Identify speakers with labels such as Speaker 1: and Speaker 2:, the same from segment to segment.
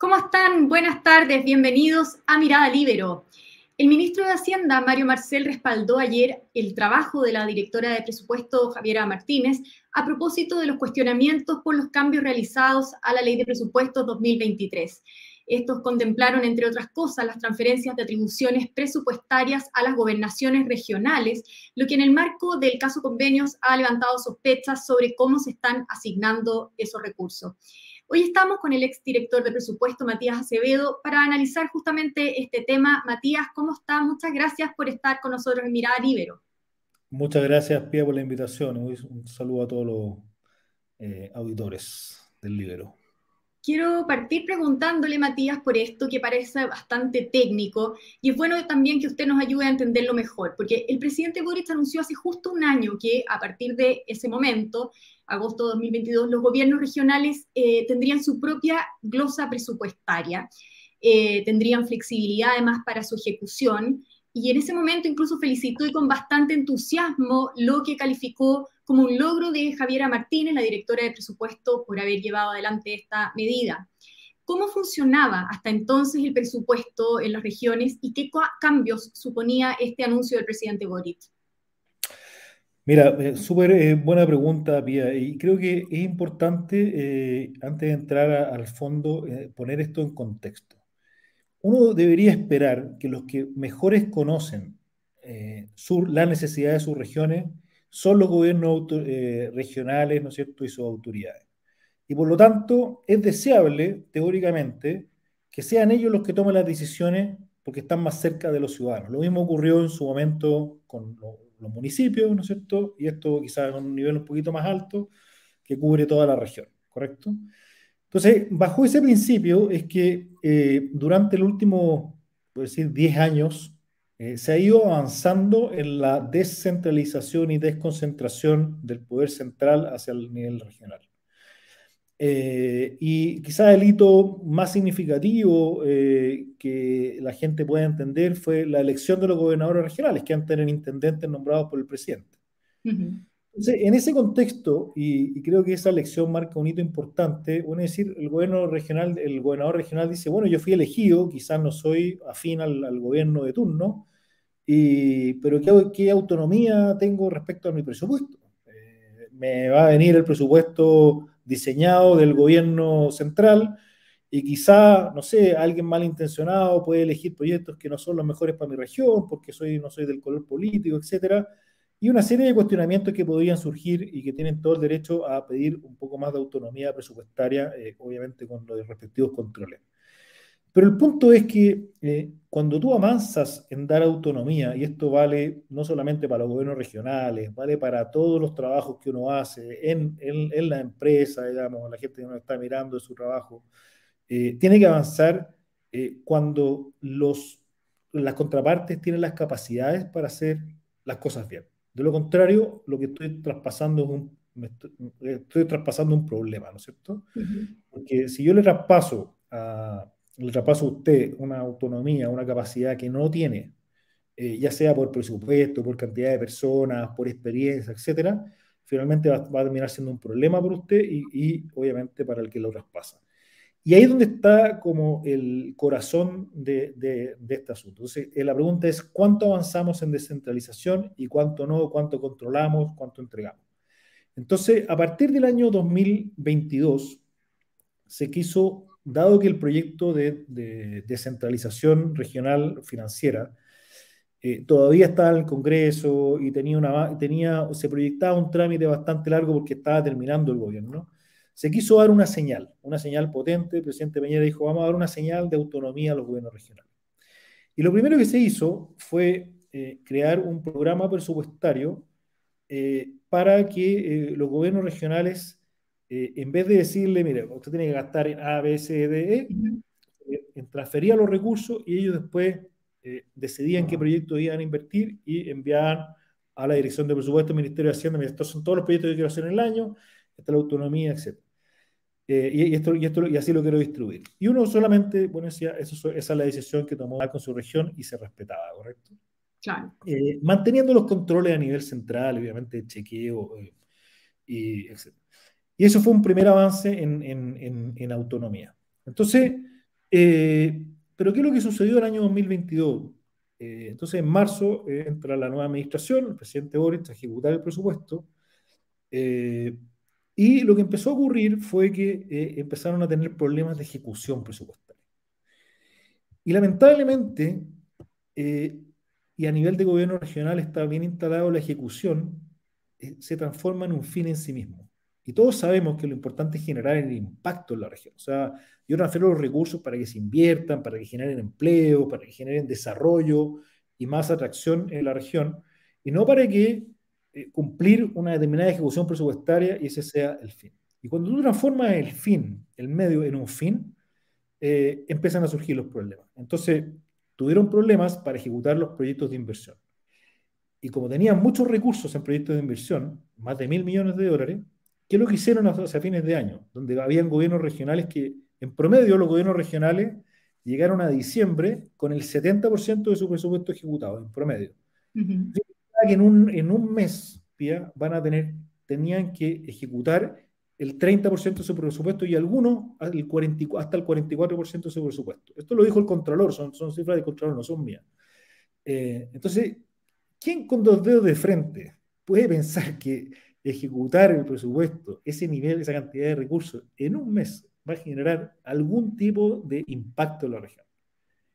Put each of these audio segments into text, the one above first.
Speaker 1: ¿Cómo están? Buenas tardes, bienvenidos a Mirada Libero. El ministro de Hacienda, Mario Marcel, respaldó ayer el trabajo de la directora de presupuesto, Javiera Martínez, a propósito de los cuestionamientos por los cambios realizados a la ley de presupuesto 2023. Estos contemplaron, entre otras cosas, las transferencias de atribuciones presupuestarias a las gobernaciones regionales, lo que en el marco del caso convenios ha levantado sospechas sobre cómo se están asignando esos recursos. Hoy estamos con el exdirector de presupuesto, Matías Acevedo, para analizar justamente este tema. Matías, ¿cómo está? Muchas gracias por estar con nosotros en Mirada Libero.
Speaker 2: Muchas gracias, Pia, por la invitación. Un saludo a todos los eh, auditores del Libero.
Speaker 1: Quiero partir preguntándole, Matías, por esto que parece bastante técnico y es bueno también que usted nos ayude a entenderlo mejor, porque el presidente Boric anunció hace justo un año que a partir de ese momento, agosto de 2022, los gobiernos regionales eh, tendrían su propia glosa presupuestaria, eh, tendrían flexibilidad además para su ejecución y en ese momento incluso felicitó y con bastante entusiasmo lo que calificó como un logro de Javiera Martínez, la directora de presupuesto, por haber llevado adelante esta medida. ¿Cómo funcionaba hasta entonces el presupuesto en las regiones y qué cambios suponía este anuncio del presidente Boric?
Speaker 2: Mira, eh, súper eh, buena pregunta, Pia, y creo que es importante, eh, antes de entrar al fondo, poner esto en contexto uno debería esperar que los que mejores conocen eh, la necesidad de sus regiones son los gobiernos eh, regionales, ¿no es cierto?, y sus autoridades. Y por lo tanto, es deseable, teóricamente, que sean ellos los que tomen las decisiones porque están más cerca de los ciudadanos. Lo mismo ocurrió en su momento con los municipios, ¿no es cierto? Y esto quizás a un nivel un poquito más alto, que cubre toda la región, ¿correcto? Entonces, bajo ese principio es que eh, durante el último, por decir, 10 años, eh, se ha ido avanzando en la descentralización y desconcentración del poder central hacia el nivel regional. Eh, y quizás el hito más significativo que la gente puede entender fue la elección de los gobernadores regionales, que antes eran intendentes nombrados por el presidente en ese contexto, y, creo que esa elección marca un hito importante, uno decir, el gobierno regional, el gobernador regional dice, bueno, yo fui elegido, quizás no soy afín al, gobierno de turno, y, pero ¿qué, ¿qué, autonomía tengo respecto a mi presupuesto? Eh, me va a venir el presupuesto diseñado del gobierno central, y quizá, no sé, alguien malintencionado puede elegir proyectos que no son los mejores para mi región, porque soy, no soy del color político, etcétera y una serie de cuestionamientos que podrían surgir y que tienen todo el derecho a pedir un poco más de autonomía presupuestaria, eh, obviamente con los respectivos controles. Pero el punto es que eh, cuando tú avanzas en dar autonomía, y esto vale no solamente para los gobiernos regionales, vale para todos los trabajos que uno hace en, en, la empresa, digamos, la gente que uno está mirando de su trabajo, eh, tiene que avanzar cuando los, las contrapartes tienen las capacidades para hacer las cosas bien. De lo contrario, lo que estoy traspasando es un, estoy, traspasando un problema, ¿no es cierto? Porque si yo le traspaso a, le traspaso a usted una autonomía, una capacidad que no tiene, eh, ya sea por presupuesto, por cantidad de personas, por experiencia, etcétera, finalmente va, a terminar siendo un problema para usted y, y obviamente para el que lo traspasa. Y ahí es donde está como el corazón de, este asunto. Entonces, eh, la pregunta es, ¿cuánto avanzamos en descentralización y cuánto no, cuánto controlamos, cuánto entregamos? Entonces, a partir del año 2022, se quiso, dado que el proyecto de, descentralización regional financiera eh, todavía estaba en el Congreso y tenía una, tenía, se proyectaba un trámite bastante largo porque estaba terminando el gobierno, se quiso dar una señal, una señal potente. El presidente Peñera dijo, vamos a dar una señal de autonomía a los gobiernos regionales. Y lo primero que se hizo fue eh, crear un programa presupuestario eh, para que eh, los gobiernos regionales, en vez de decirle, mire, usted tiene que gastar en A, B, C, D, E, transfería los recursos y ellos después decidían qué proyectos iban a invertir y enviaban a la Dirección de Presupuesto, Ministerio de Hacienda, mire, estos son todos los proyectos que quiero hacer en el año, esta es la autonomía, etc. Eh, y, esto, y, esto, y así lo quiero distribuir. Y uno solamente, bueno, decía, eso, esa es la decisión que tomó con su región y se respetaba, ¿correcto?
Speaker 1: Claro.
Speaker 2: Eh, manteniendo los controles a nivel central, obviamente, chequeo, eh, y etc. Y eso fue un primer avance en, en, en, autonomía. Entonces, Eh, pero ¿qué es lo que sucedió el año 2022? Eh, entonces, en marzo eh, entra la nueva administración, el presidente Boris a ejecutar el presupuesto, y lo que empezó a ocurrir fue que empezaron a tener problemas de ejecución presupuestaria. Y lamentablemente, y a nivel de gobierno regional está bien instalado la ejecución, se transforma en un fin en sí mismo. Y todos sabemos que lo importante es generar el impacto en la región. O sea, yo transfiero los recursos para que se inviertan, para que generen empleo, para que generen desarrollo y más atracción en la región, y no para que eh, cumplir una determinada ejecución presupuestaria y ese sea el fin. Y cuando tú transformas el fin, el medio, en un fin, eh, empiezan a surgir los problemas. Entonces, tuvieron problemas para ejecutar los proyectos de inversión. Y como tenían muchos recursos en proyectos de inversión, más de mil millones de dólares, ¿Qué es lo que hicieron hacia fines de año? Donde habían gobiernos regionales que, en promedio, los gobiernos regionales llegaron a diciembre con el 70% de su presupuesto ejecutado, en promedio. Que en un, en un mes, van a tener, tenían que ejecutar el 30% de su presupuesto y algunos el 40, hasta el 44% de su presupuesto. Esto lo dijo el Contralor, son, son cifras del Contralor, no son mías. Eh, entonces, ¿quién con dos dedos de frente puede pensar que ejecutar el presupuesto, ese nivel, esa cantidad de recursos en un mes va a generar algún tipo de impacto en la región.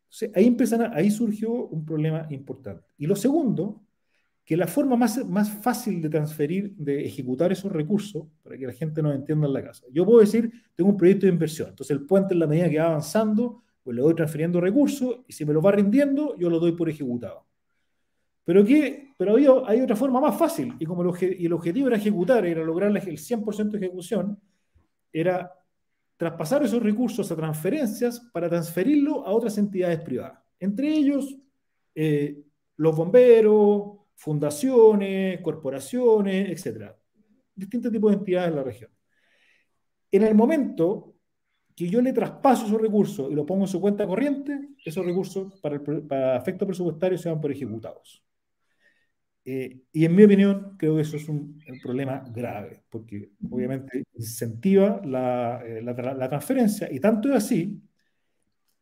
Speaker 2: Entonces, ahí, ahí surgió un problema importante. Y lo segundo, que la forma más, más fácil de transferir, de ejecutar esos recursos, para que la gente nos entienda en la casa. Yo puedo decir, tengo un proyecto de inversión, entonces el puente en la medida que va avanzando, pues le voy transfiriendo recursos y si me lo va rindiendo, yo lo doy por ejecutado. Pero, que, pero había, hay otra forma más fácil, y como el objetivo era ejecutar, era lograr el 100% de ejecución, era traspasar esos recursos a transferencias para transferirlo a otras entidades privadas. Entre ellos, eh, los bomberos, fundaciones, corporaciones, etc. Distintos tipos de entidades en la región. En el momento que yo le traspaso esos recursos y lo pongo en su cuenta corriente, esos recursos para, para efectos presupuestarios se van por ejecutados. Eh, y en mi opinión, creo que eso es un, problema grave, porque obviamente incentiva la, eh, la, transferencia, y tanto es así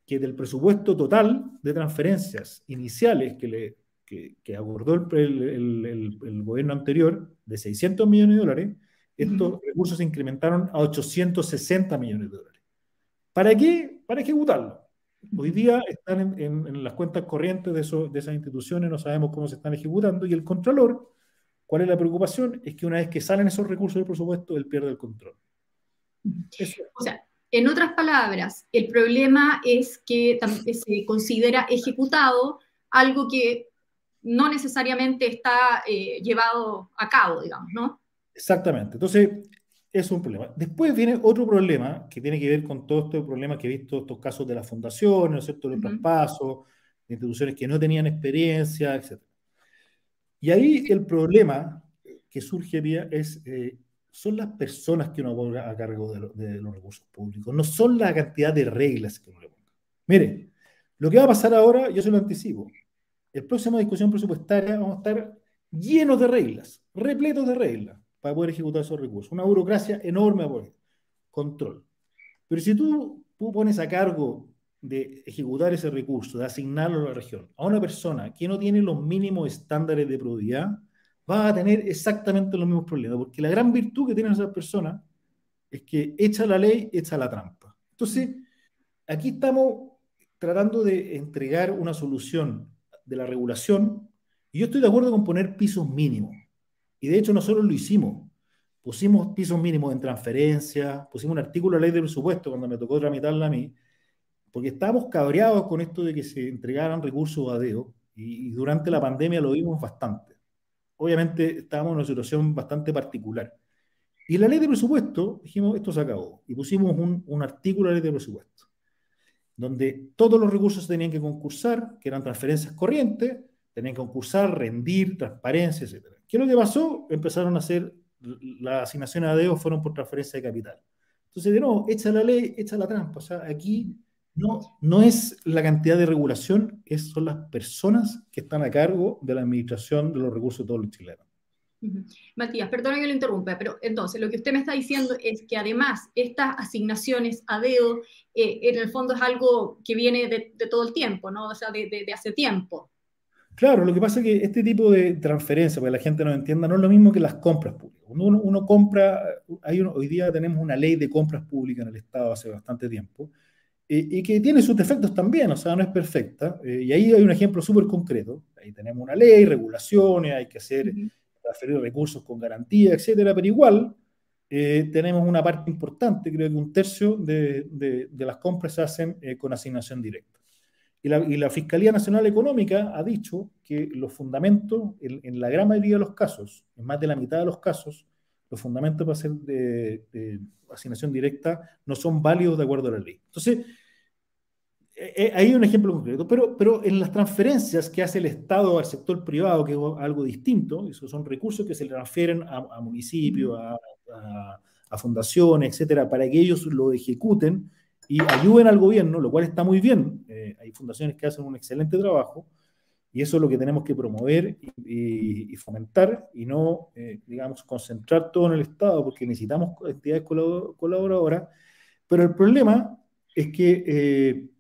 Speaker 2: que del presupuesto total de transferencias iniciales que, le, que, que abordó el, el, el, gobierno anterior, de 600 millones de dólares, estos recursos se incrementaron a 860 millones de dólares. ¿Para qué? Para ejecutarlo. Hoy día están en, las cuentas corrientes de, de, esas instituciones, no sabemos cómo se están ejecutando, y el Contralor, ¿cuál es la preocupación? Es que una vez que salen esos recursos del presupuesto, él pierde el control.
Speaker 1: O sea, en otras palabras, el problema es que se considera ejecutado algo que no necesariamente está eh, llevado a cabo, digamos, ¿no?
Speaker 2: Exactamente. Entonces, es un problema. Después viene otro problema que tiene que ver con todo este problema que he visto, estos casos de la fundación, ¿no es cierto?, los traspasos, de instituciones que no tenían experiencia, etc. Y ahí el problema que surge vía es, eh, son las personas que uno ponga a cargo de, los recursos públicos, no son la cantidad de reglas que uno le ponga. Mire, lo que va a pasar ahora, yo se lo anticipo, el próximo discusión presupuestaria vamos a estar llenos de reglas, repletos de reglas para poder ejecutar esos recursos. Una burocracia enorme por control. Pero si tú, pones a cargo de ejecutar ese recurso, de asignarlo a la región, a una persona que no tiene los mínimos estándares de probidad, va a tener exactamente los mismos problemas, porque la gran virtud que tienen esas personas es que echa la ley, echa la trampa. Entonces, aquí estamos tratando de entregar una solución de la regulación, y yo estoy de acuerdo con poner pisos mínimos. Y de hecho nosotros lo hicimos. Pusimos pisos mínimos en transferencia, pusimos un artículo de ley de presupuesto cuando me tocó tramitarla a mí, porque estábamos cabreados con esto de que se entregaran recursos a DEO y, durante la pandemia lo vimos bastante. Obviamente estábamos en una situación bastante particular. Y la ley de presupuesto, dijimos, esto se acabó. Y pusimos un, un artículo de ley de presupuesto, donde todos los recursos tenían que concursar, que eran transferencias corrientes, tenían que concursar, rendir, transparencia, etc. ¿Qué es lo que pasó? Empezaron a hacer las asignaciones a DEO fueron por transferencia de capital. Entonces, de nuevo, echa la ley, echa la trampa. O sea, aquí no, no es la cantidad de regulación, es, son las personas que están a cargo de la administración de los recursos de todos los chilenos.
Speaker 1: Matías, perdona que lo interrumpa, pero entonces lo que usted me está diciendo es que además estas asignaciones a dedo eh, en el fondo es algo que viene de, todo el tiempo, ¿no? O sea, de, hace tiempo.
Speaker 2: Claro, lo que pasa es que este tipo de transferencia, para que la gente no entienda, no es lo mismo que las compras públicas. Uno, uno compra, hay hoy día tenemos una ley de compras públicas en el Estado hace bastante tiempo, eh, y que tiene sus defectos también, o sea, no es perfecta. Eh, y ahí hay un ejemplo súper concreto. Ahí tenemos una ley, regulaciones, hay que hacer transferir recursos con garantía, etcétera, pero igual eh, tenemos una parte importante, creo que un tercio de, de, las compras se hacen eh, con asignación directa. Y la, y la, Fiscalía Nacional Económica ha dicho que los fundamentos, en, en, la gran mayoría de los casos, en más de la mitad de los casos, los fundamentos para hacer de, asignación directa no son válidos de acuerdo a la ley. Entonces, eh, eh, hay un ejemplo concreto, pero, pero en las transferencias que hace el Estado al sector privado, que es algo distinto, esos son recursos que se le transfieren a, municipios, a, a, fundaciones, etcétera, para que ellos lo ejecuten y ayuden al gobierno, lo cual está muy bien. Eh, hay fundaciones que hacen un excelente trabajo y eso es lo que tenemos que promover y, fomentar y no, digamos, concentrar todo en el Estado porque necesitamos entidades colaboradoras. Pero el problema es que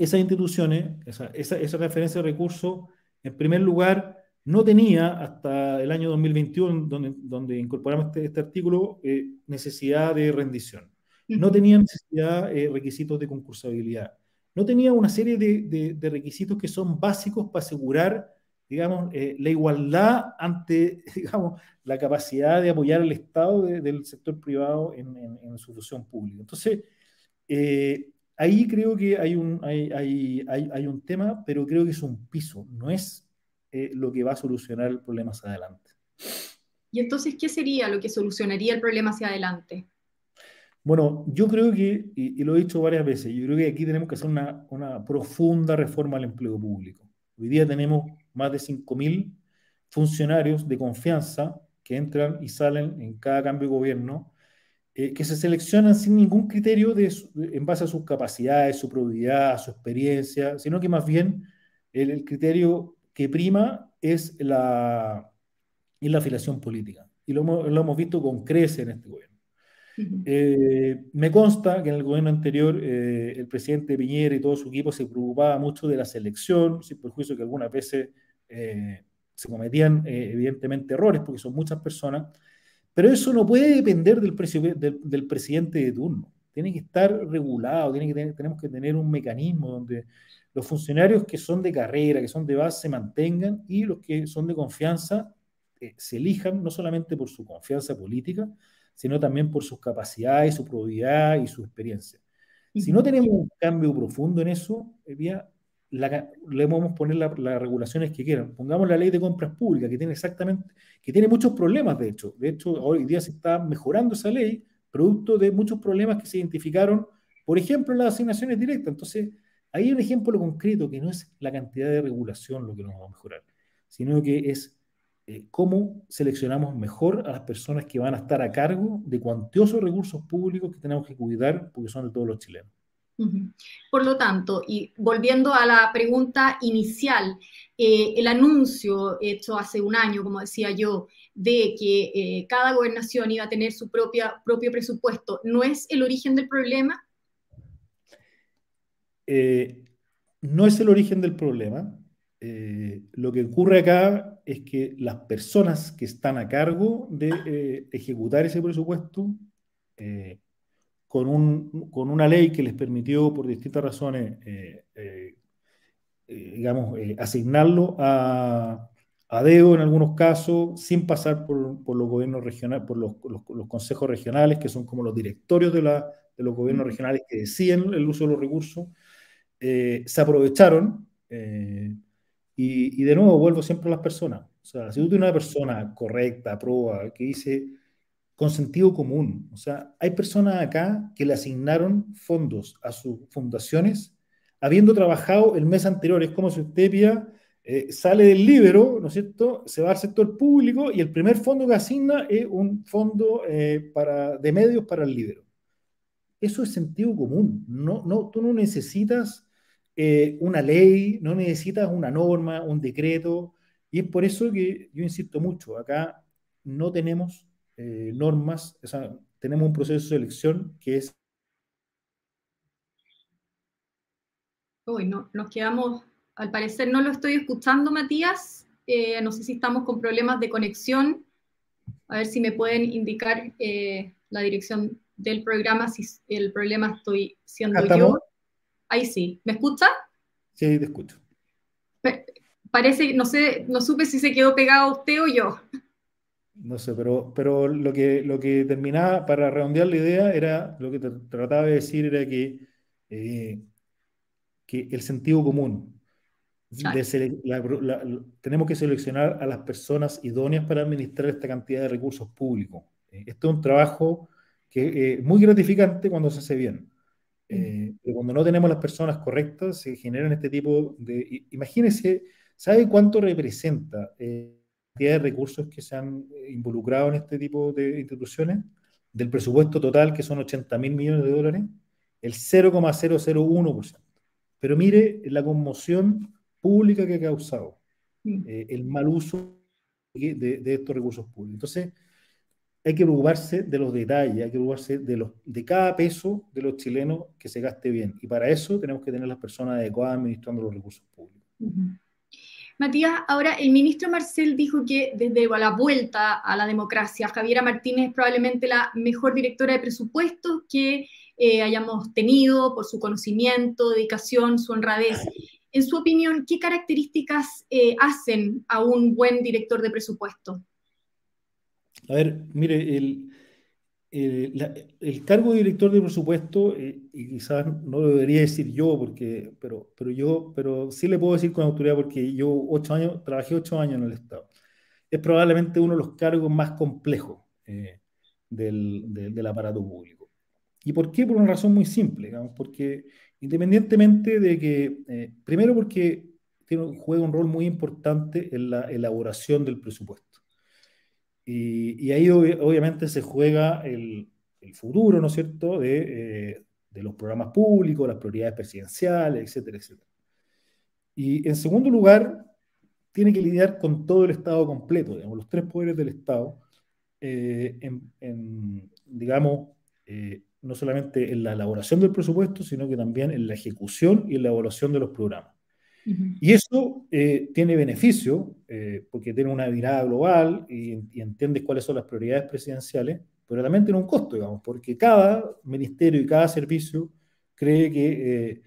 Speaker 2: esas instituciones, esa, esa, referencia de recursos, en primer lugar, no tenía hasta el año 2021, donde, donde incorporamos este, este artículo, eh, necesidad de rendición. No tenía necesidad de eh, requisitos de concursabilidad. No tenía una serie de, de, requisitos que son básicos para asegurar, digamos, eh, la igualdad ante, digamos, la capacidad de apoyar al Estado del sector privado en, en, su función pública. Entonces, ahí creo que hay un, hay, hay, hay, un tema, pero creo que es un piso, no es eh, lo que va a solucionar el problema hacia adelante.
Speaker 1: ¿Y entonces qué sería lo que solucionaría el problema hacia adelante?
Speaker 2: Bueno, yo creo que, y, lo he dicho varias veces, yo creo que aquí tenemos que hacer una, una profunda reforma al empleo público. Hoy día tenemos más de 5.000 funcionarios de confianza que entran y salen en cada cambio de gobierno eh, que se seleccionan sin ningún criterio de, en base a sus capacidades, su probidad, su experiencia, sino que más bien el, criterio que prima es la, la afiliación política. Y lo, lo, hemos visto con crece en este gobierno. Eh, me consta que en el gobierno anterior eh, el presidente Piñera y todo su equipo se preocupaba mucho de la selección, sin perjuicio que algunas veces se cometían evidentemente errores, porque son muchas personas, pero eso no puede depender del, del, presidente de turno. Tiene que estar regulado, tiene que tenemos que tener un mecanismo donde los funcionarios que son de carrera, que son de base, se mantengan y los que son de confianza eh, se elijan no solamente por su confianza política, sino también por sus capacidades, su probidad y su experiencia. Si no tenemos un cambio profundo en eso, eh, le podemos poner las regulaciones que quieran. Pongamos la ley de compras públicas, que tiene exactamente, que tiene muchos problemas, de hecho. De hecho, hoy día se está mejorando esa ley, producto de muchos problemas que se identificaron, por ejemplo, en las asignaciones directas. Entonces, hay un ejemplo concreto que no es la cantidad de regulación lo que nos va a mejorar, sino que es eh, cómo seleccionamos mejor a las personas que van a estar a cargo de cuantiosos recursos públicos que tenemos que cuidar porque son de todos los chilenos.
Speaker 1: Por lo tanto, y volviendo a la pregunta inicial, eh, el anuncio hecho hace un año, como decía yo, de que eh, cada gobernación iba a tener su propia, propio presupuesto, ¿no es el origen del problema?
Speaker 2: Eh, no es el origen del problema. lo que ocurre acá es que las personas que están a cargo de ejecutar ese presupuesto con, un, con una ley que les permitió, por distintas razones, eh, eh, eh, digamos, asignarlo a, a DEO en algunos casos, sin pasar por, por los gobiernos regionales, por los, los, consejos regionales, que son como los directorios de, la, de los gobiernos regionales que deciden el uso de los recursos, se aprovecharon. Y, y, de nuevo, vuelvo siempre a las personas. O sea, si tú tienes una persona correcta, proba, que dice, con sentido común. O sea, hay personas acá que le asignaron fondos a sus fundaciones habiendo trabajado el mes anterior. Es como si usted eh, sale del libro, ¿no es cierto? Se va al sector público y el primer fondo que asigna es un fondo eh, para, de medios para el libro. Eso es sentido común. No, no, tú no necesitas eh, una ley, no necesitas una norma, un decreto. Y es por eso que yo insisto mucho, acá no tenemos eh, normas, tenemos un proceso de selección que es...
Speaker 1: Uy, no, nos quedamos, al parecer no lo estoy escuchando, Matías. Eh, no sé si estamos con problemas de conexión. A ver si me pueden indicar eh, la dirección del programa, si el problema estoy siendo yo. Ahí sí. ¿Me escucha?
Speaker 2: Sí, te escucho.
Speaker 1: parece, no sé, no supe si se quedó pegado usted o yo.
Speaker 2: No sé, pero, pero lo, que, lo que terminaba, para redondear la idea, era, lo que trataba de decir era que, eh, que el sentido común, tenemos que seleccionar a las personas idóneas para administrar esta cantidad de recursos públicos. Eh, esto es un trabajo que es muy gratificante cuando se hace bien. Eh, pero cuando no tenemos las personas correctas, se generan este tipo de... Imagínense, ¿sabe cuánto representa eh, la cantidad de recursos que se han eh, involucrado en este tipo de instituciones? Del presupuesto total, que son 80 mil millones de dólares, el 0,001%. Pero mire la conmoción pública que ha causado, el mal uso de, de estos recursos públicos. Entonces, hay que preocuparse de los detalles, hay que preocuparse de, los, de cada peso de los chilenos que se gaste bien. Y para eso tenemos que tener las personas adecuadas administrando los recursos públicos.
Speaker 1: Matías, ahora el ministro Marcel dijo que desde la vuelta a la democracia, Javiera Martínez es probablemente la mejor directora de presupuestos que eh, hayamos tenido por su conocimiento, dedicación, su honradez. En su opinión, ¿qué características eh, hacen a un buen director de presupuesto?
Speaker 2: A ver, mire, el, el, cargo de director de presupuesto, eh, y quizás no lo debería decir yo, porque, pero, pero yo, pero sí le puedo decir con autoridad porque yo ocho años, trabajé ocho años en el Estado. Es probablemente uno de los cargos más complejos eh, del, del, aparato público. ¿Y por qué? Por una razón muy simple, digamos, porque independientemente de que, eh, primero porque tiene, juega un rol muy importante en la elaboración del presupuesto. Y, ahí obviamente se juega el, futuro, ¿no es cierto?, eh, de, los programas públicos, las prioridades presidenciales, etcétera, etcétera. Y en segundo lugar, tiene que lidiar con todo el Estado completo, digamos, los tres poderes del Estado, eh, en, digamos, eh, no solamente en la elaboración del presupuesto, sino que también en la ejecución y en la evaluación de los programas. Y eso eh, tiene beneficio, eh, porque tiene una mirada global y, y, entiendes cuáles son las prioridades presidenciales, pero también tiene un costo, digamos, porque cada ministerio y cada servicio cree que eh,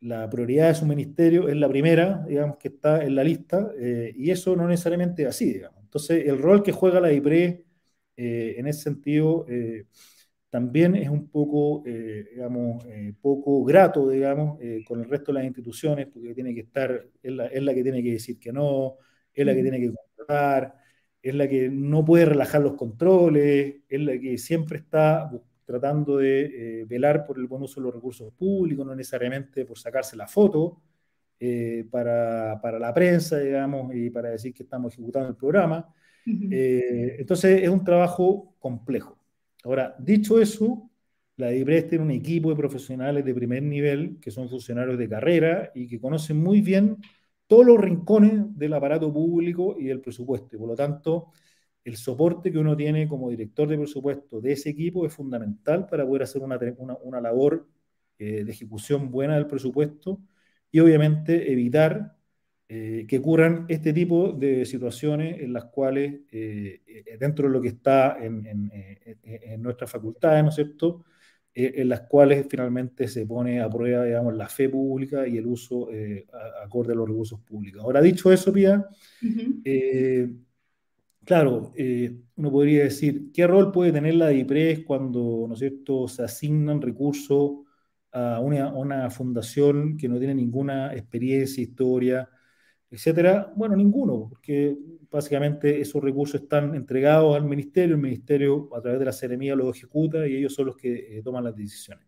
Speaker 2: la prioridad de su ministerio es la primera, digamos, que está en la lista, y eso no necesariamente es así, digamos. Entonces, el rol que juega la IPRE en ese sentido también es un poco, eh, digamos, eh, poco grato, digamos, eh, con el resto de las instituciones, porque tiene que estar, es la, es la, que tiene que decir que no, es la que tiene que contratar, es la que no puede relajar los controles, es la que siempre está tratando de velar por el buen uso de los recursos públicos, no necesariamente por sacarse la foto para, para, la prensa, digamos, y para decir que estamos ejecutando el programa. entonces es un trabajo complejo. Ahora, dicho eso, la DIPRES tiene un equipo de profesionales de primer nivel que son funcionarios de carrera y que conocen muy bien todos los rincones del aparato público y del presupuesto. Y por lo tanto, el soporte que uno tiene como director de presupuesto de ese equipo es fundamental para poder hacer una, una, labor eh, de ejecución buena del presupuesto y obviamente evitar eh, que ocurran este tipo de situaciones en las cuales, eh, eh, dentro de lo que está en, en, nuestras facultades, ¿no es cierto?, en las cuales finalmente se pone a prueba, digamos, la fe pública y el uso acorde a los recursos públicos. Ahora, dicho eso, Pía, claro, uno podría decir, ¿qué rol puede tener la DIPRES cuando, ¿no es cierto?, se asignan recursos a una, a una fundación que no tiene ninguna experiencia, historia, etcétera? Bueno, ninguno, porque básicamente esos recursos están entregados al ministerio, el ministerio a través de la seremía los ejecuta y ellos son los que eh, toman las decisiones.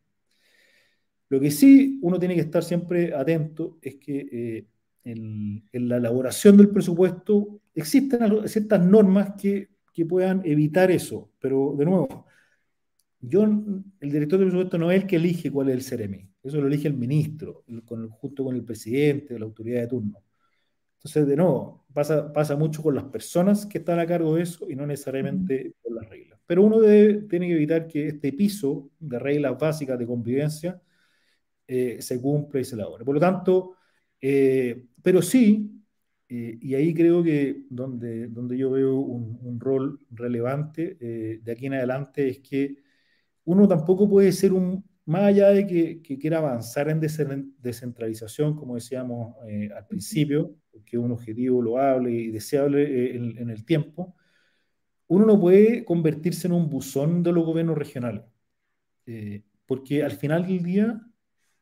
Speaker 2: Lo que sí uno tiene que estar siempre atento es que eh, en, la elaboración del presupuesto existen ciertas normas que, que, puedan evitar eso, pero de nuevo, yo, el director del presupuesto no es el que elige cuál es el CEREMI, eso lo elige el ministro, junto con el presidente, la autoridad de turno. Entonces, de nuevo, pasa, pasa mucho con las personas que están a cargo de eso y no necesariamente con las reglas. Pero uno debe, tiene que evitar que este piso de reglas básicas de convivencia eh, se cumpla y se elabore. Por lo tanto, eh, pero sí, eh, y ahí creo que donde, donde yo veo un, un rol relevante de aquí en adelante es que uno tampoco puede ser un, más allá de que, que quiera avanzar en descentralización, como decíamos al principio, que es un objetivo loable y deseable en, en el tiempo, uno no puede convertirse en un buzón de los gobiernos regionales, eh, porque al final del día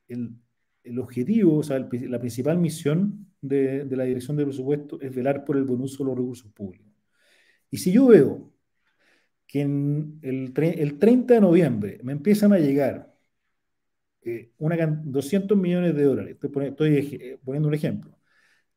Speaker 2: el, el objetivo, o sea, la principal misión de, la dirección de presupuesto es velar por el buen uso de los recursos públicos. Y si yo veo que en el, el 30 de noviembre me empiezan a llegar eh, una, 200 millones de dólares, estoy, eh, poniendo un ejemplo,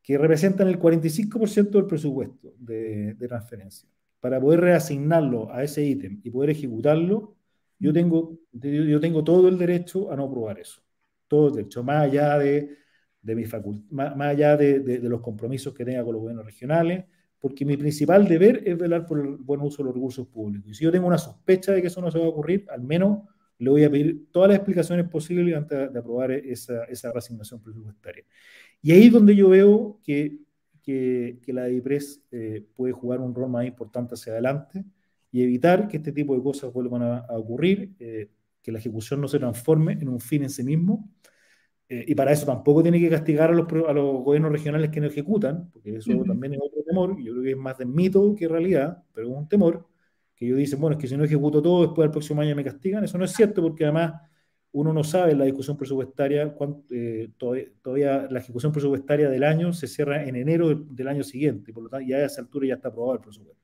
Speaker 2: que representan el 45% del presupuesto de, de transferencia para poder reasignarlo a ese ítem y poder ejecutarlo, yo tengo, yo tengo todo el derecho a no aprobar eso. Todo el derecho, más allá de, de mi más, más, allá de, de, los compromisos que tenga con los gobiernos regionales, porque mi principal deber es velar por el buen uso de los recursos públicos. Y si yo tengo una sospecha de que eso no se va a ocurrir, al menos le voy a pedir todas las explicaciones posibles antes de aprobar esa, esa reasignación presupuestaria. Y ahí es donde yo veo que que, que la DIPRES eh, puede jugar un rol más importante hacia adelante y evitar que este tipo de cosas vuelvan a, a ocurrir, eh, que la ejecución no se transforme en un fin en sí mismo. Eh, y para eso tampoco tiene que castigar a los, a los, gobiernos regionales que no ejecutan, porque eso uh -huh. también es otro temor, yo creo que es más de mito que realidad, pero es un temor, que ellos dicen, bueno, es que si no ejecuto todo, después del próximo año me castigan. Eso no es cierto, porque además uno no sabe en la discusión presupuestaria, cuánto, eh, todavía, todavía, la ejecución presupuestaria del año se cierra en enero del, del, año siguiente, por lo tanto ya a esa altura ya está aprobado el presupuesto.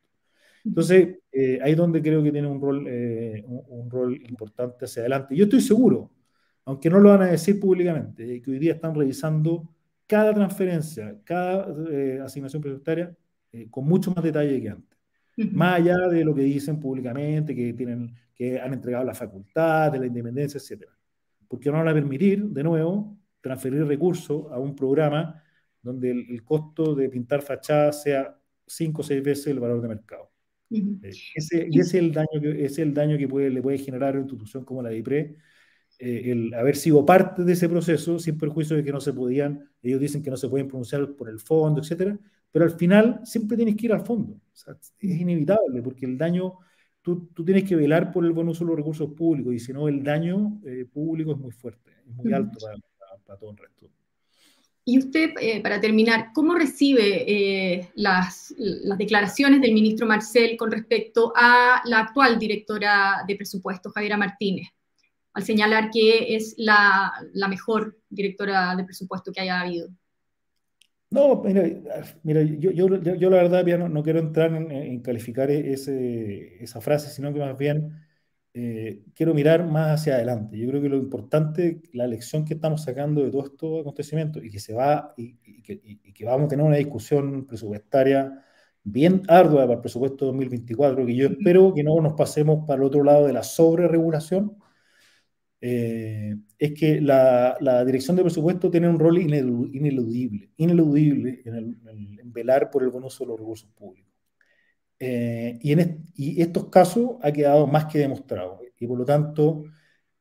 Speaker 2: Entonces, eh, ahí es donde creo que tiene un rol, eh, un, un, rol importante hacia adelante. Yo estoy seguro, aunque no lo van a decir públicamente, que hoy día están revisando cada transferencia, cada asignación presupuestaria con mucho más detalle que antes. Más allá de lo que dicen públicamente, que, tienen, que han entregado la facultad, de la independencia, etc. Porque no van a permitir, de nuevo, transferir recursos a un programa donde el, el costo de pintar fachadas sea cinco o seis veces el valor de mercado. Uh -huh. ese, y ese es el daño que, ese es el daño que puede, le puede generar a una institución como la DIPRE, eh, el haber sido parte de ese proceso sin perjuicio de que no se podían, ellos dicen que no se pueden pronunciar por el fondo, etcétera, pero al final siempre tienes que ir al fondo. O sea, es inevitable porque el daño, tú, tú, tienes que velar por el buen uso de los recursos públicos y si no, el daño eh, público es muy fuerte, es muy alto para, para, para todo el resto.
Speaker 1: Y usted, eh, para terminar, ¿cómo recibe eh, las, las, declaraciones del ministro Marcel con respecto a la actual directora de presupuesto, Javiera Martínez, al señalar que es la, la mejor directora de presupuesto que haya habido?
Speaker 2: No, mira, mira yo, yo, yo, la verdad ya no, no quiero entrar en, en calificar ese, esa frase, sino que más bien eh, quiero mirar más hacia adelante. Yo creo que lo importante, la lección que estamos sacando de todos estos acontecimientos y que se va y, y, que, y, que, vamos a tener una discusión presupuestaria bien ardua para el presupuesto 2024, que yo espero que no nos pasemos para el otro lado de la sobreregulación, eh, es que la, la, dirección de presupuesto tiene un rol ineludible, ineludible en, el, en, velar por el buen uso de los recursos públicos. Eh, y, en est y estos casos ha quedado más que demostrado. Y por lo tanto,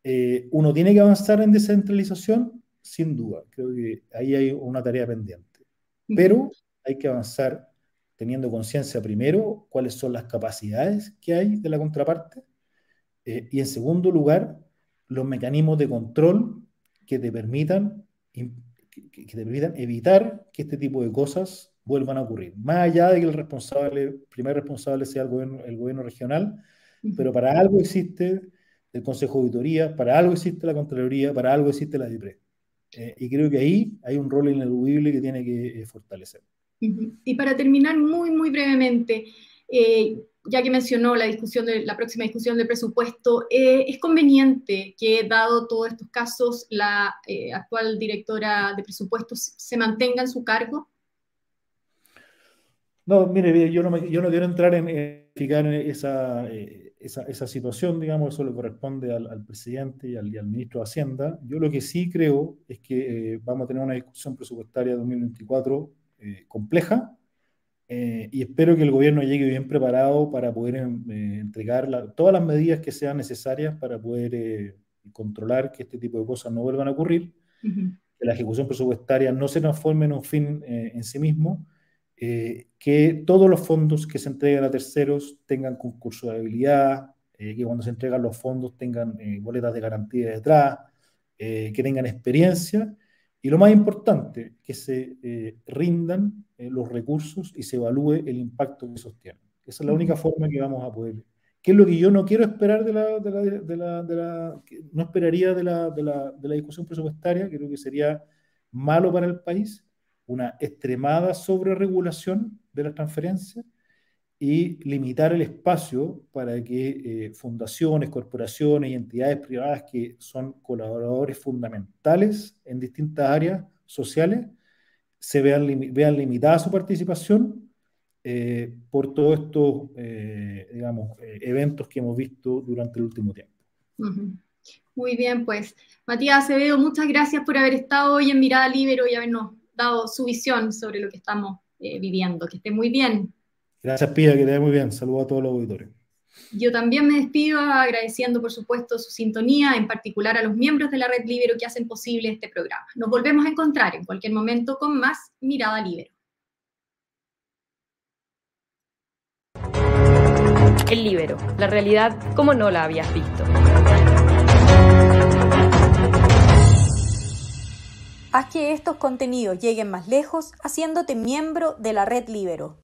Speaker 2: eh, uno tiene que avanzar en descentralización, sin duda. Creo que ahí hay una tarea pendiente. Pero hay que avanzar teniendo conciencia primero cuáles son las capacidades que hay de la contraparte eh, y en segundo lugar los mecanismos de control que te permitan, que, te permitan evitar que este tipo de cosas vuelvan a ocurrir. Más allá de que el responsable, el primer responsable sea el gobierno, el gobierno regional, pero para algo existe el Consejo de Auditoría, para algo existe la Contraloría, para algo existe la DIPRE. Eh, y creo que ahí hay un rol ineludible que tiene que eh, fortalecer.
Speaker 1: Y para terminar muy, muy brevemente, eh, ya que mencionó la discusión de la próxima discusión de presupuesto, eh, es conveniente que, dado todos estos casos, la eh, actual directora de presupuestos se mantenga en su cargo?
Speaker 2: No, mire, yo no, me, quiero entrar en explicar esa, eh, esa, esa, situación, digamos, eso le corresponde al, presidente y al, ministro de Hacienda. Yo lo que sí creo es que vamos a tener una discusión presupuestaria 2024 compleja y espero que el gobierno llegue bien preparado para poder entregar todas las medidas que sean necesarias para poder controlar que este tipo de cosas no vuelvan a ocurrir, que la ejecución presupuestaria no se transforme en un fin en sí mismo, que todos los fondos que se entreguen a terceros tengan concurso de habilidad, que cuando se entregan los fondos tengan boletas de garantía detrás, que tengan experiencia y lo más importante, que se eh, rindan eh, los recursos y se evalúe el impacto que sostienen. Esa es la única forma que vamos a poder. ¿Qué es lo que yo no quiero esperar de la, de la, de la, de la no esperaría de la, de la, de la discusión presupuestaria? Creo que sería malo para el país, una extremada sobreregulación de las transferencias y limitar el espacio para que eh, fundaciones, corporaciones y entidades privadas que son colaboradores fundamentales en distintas áreas sociales se vean, vean limitada su participación eh, por todos estos, eh, digamos, eventos que hemos visto durante el último tiempo.
Speaker 1: Muy bien, pues Matías Acevedo, muchas gracias por haber estado hoy en Mirada Libero y habernos dado su visión sobre lo que estamos viviendo. Que esté muy bien.
Speaker 2: Gracias, Pía, que te vaya muy bien. Saludos a todos los auditores.
Speaker 1: Yo también me despido agradeciendo, por supuesto, su sintonía, en particular a los miembros de la Red Libero que hacen posible este programa. Nos volvemos a encontrar en cualquier momento con más Mirada Libero.
Speaker 3: El Libero, la realidad como no la habías visto.
Speaker 4: Haz que estos contenidos lleguen más lejos haciéndote miembro de la Red Libero.